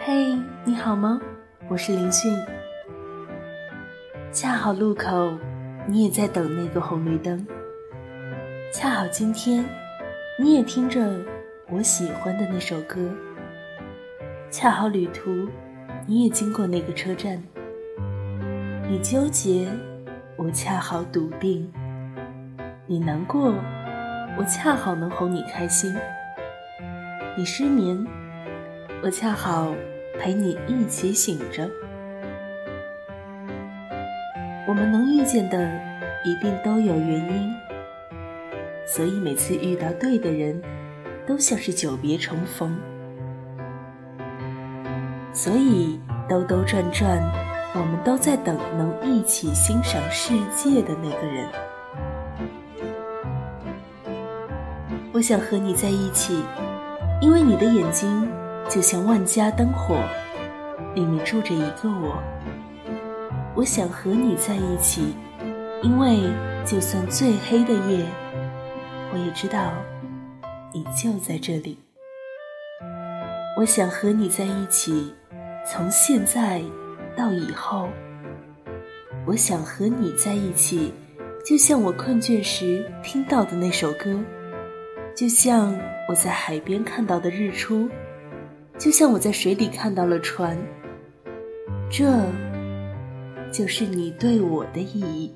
嘿，你好吗？我是林迅。恰好路口，你也在等那个红绿灯。恰好今天，你也听着我喜欢的那首歌。恰好旅途，你也经过那个车站。你纠结，我恰好笃定；你难过，我恰好能哄你开心。你失眠，我恰好。陪你一起醒着，我们能遇见的一定都有原因，所以每次遇到对的人，都像是久别重逢。所以兜兜转转，我们都在等能一起欣赏世界的那个人。我想和你在一起，因为你的眼睛。就像万家灯火，里面住着一个我。我想和你在一起，因为就算最黑的夜，我也知道你就在这里。我想和你在一起，从现在到以后。我想和你在一起，就像我困倦时听到的那首歌，就像我在海边看到的日出。就像我在水里看到了船，这就是你对我的意义。